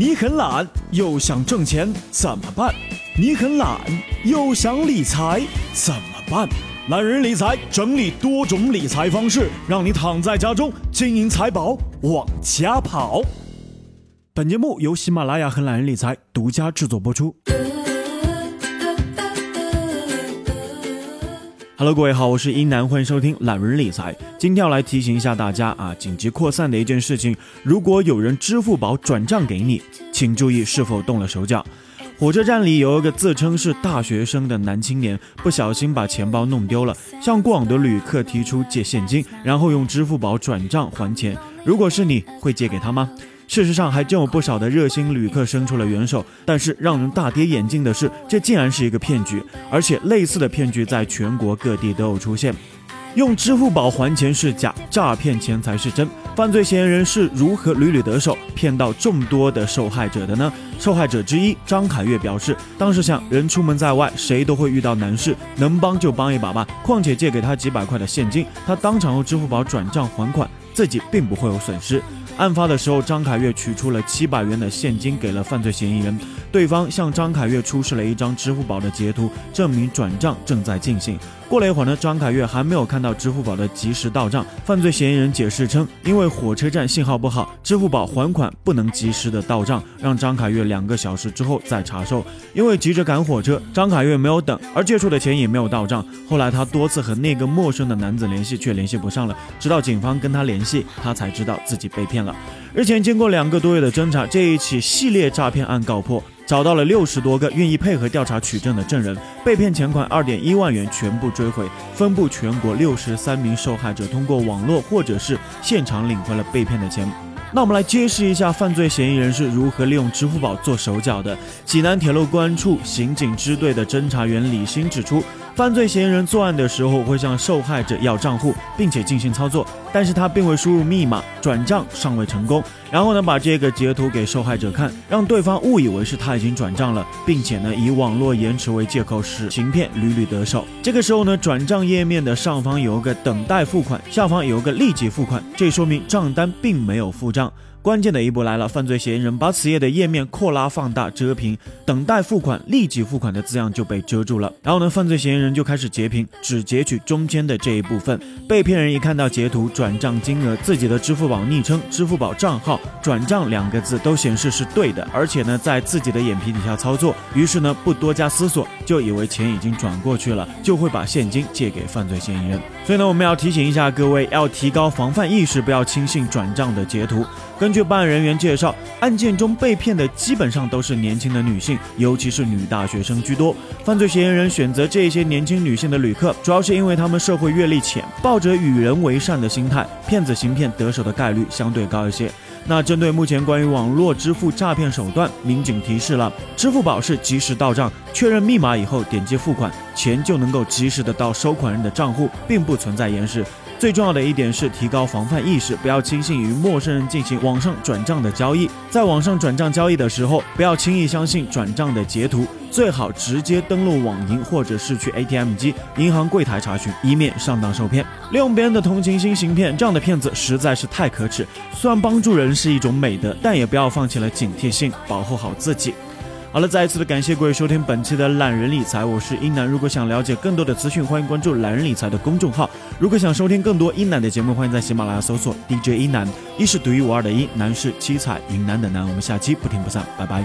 你很懒又想挣钱怎么办？你很懒又想理财怎么办？懒人理财整理多种理财方式，让你躺在家中，金银财宝往家跑。本节目由喜马拉雅和懒人理财独家制作播出。Hello，各位好，我是一南，欢迎收听懒人理财。今天要来提醒一下大家啊，紧急扩散的一件事情，如果有人支付宝转账给你，请注意是否动了手脚。火车站里有一个自称是大学生的男青年，不小心把钱包弄丢了，向过往的旅客提出借现金，然后用支付宝转账还钱。如果是你会借给他吗？事实上，还真有不少的热心旅客伸出了援手，但是让人大跌眼镜的是，这竟然是一个骗局，而且类似的骗局在全国各地都有出现。用支付宝还钱是假，诈骗钱才是真。犯罪嫌疑人是如何屡屡得手，骗到众多的受害者的呢？受害者之一张凯月表示，当时想，人出门在外，谁都会遇到难事，能帮就帮一把吧。况且借给他几百块的现金，他当场用支付宝转账还款，自己并不会有损失。案发的时候，张凯月取出了七百元的现金给了犯罪嫌疑人，对方向张凯月出示了一张支付宝的截图，证明转账正在进行。过了一会儿呢，张凯月还没有看到支付宝的及时到账，犯罪嫌疑人解释称，因为火车站信号不好，支付宝还款不能及时的到账，让张凯月两个小时之后再查收。因为急着赶火车，张凯月没有等，而借出的钱也没有到账。后来他多次和那个陌生的男子联系，却联系不上了，直到警方跟他联系，他才知道自己被骗了。日前，经过两个多月的侦查，这一起系列诈骗案告破，找到了六十多个愿意配合调查取证的证人，被骗钱款二点一万元全部追回，分布全国六十三名受害者通过网络或者是现场领回了被骗的钱。那我们来揭示一下犯罪嫌疑人是如何利用支付宝做手脚的。济南铁路公安处刑警支队的侦查员李鑫指出。犯罪嫌疑人作案的时候会向受害者要账户，并且进行操作，但是他并未输入密码，转账尚未成功。然后呢，把这个截图给受害者看，让对方误以为是他已经转账了，并且呢，以网络延迟为借口使行骗屡屡得手。这个时候呢，转账页面的上方有个等待付款，下方有个立即付款，这说明账单并没有付账。关键的一步来了，犯罪嫌疑人把此页的页面扩拉放大遮屏，等待付款、立即付款的字样就被遮住了。然后呢，犯罪嫌疑人就开始截屏，只截取中间的这一部分。被骗人一看到截图、转账金额、自己的支付宝昵称、支付宝账号、转账两个字都显示是对的，而且呢，在自己的眼皮底下操作，于是呢，不多加思索，就以为钱已经转过去了，就会把现金借给犯罪嫌疑人。所以呢，我们要提醒一下各位，要提高防范意识，不要轻信转账的截图。根据办案人员介绍，案件中被骗的基本上都是年轻的女性，尤其是女大学生居多。犯罪嫌疑人选择这些年轻女性的旅客，主要是因为她们社会阅历浅，抱着与人为善的心态，骗子行骗得手的概率相对高一些。那针对目前关于网络支付诈骗手段，民警提示了：支付宝是及时到账，确认密码以后点击付款，钱就能够及时的到收款人的账户，并不存在延时。最重要的一点是提高防范意识，不要轻信与陌生人进行网上转账的交易。在网上转账交易的时候，不要轻易相信转账的截图，最好直接登录网银或者是去 ATM 机、银行柜台查询，以免上当受骗。利用别人的同情心行骗，这样的骗子实在是太可耻。虽然帮助人是一种美德，但也不要放弃了警惕性，保护好自己。好了，再一次的感谢各位收听本期的懒人理财，我是英南。如果想了解更多的资讯，欢迎关注懒人理财的公众号。如果想收听更多英南的节目，欢迎在喜马拉雅搜索 DJ 英南。一是独一无二的一，南是七彩云南的南。我们下期不听不散，拜拜。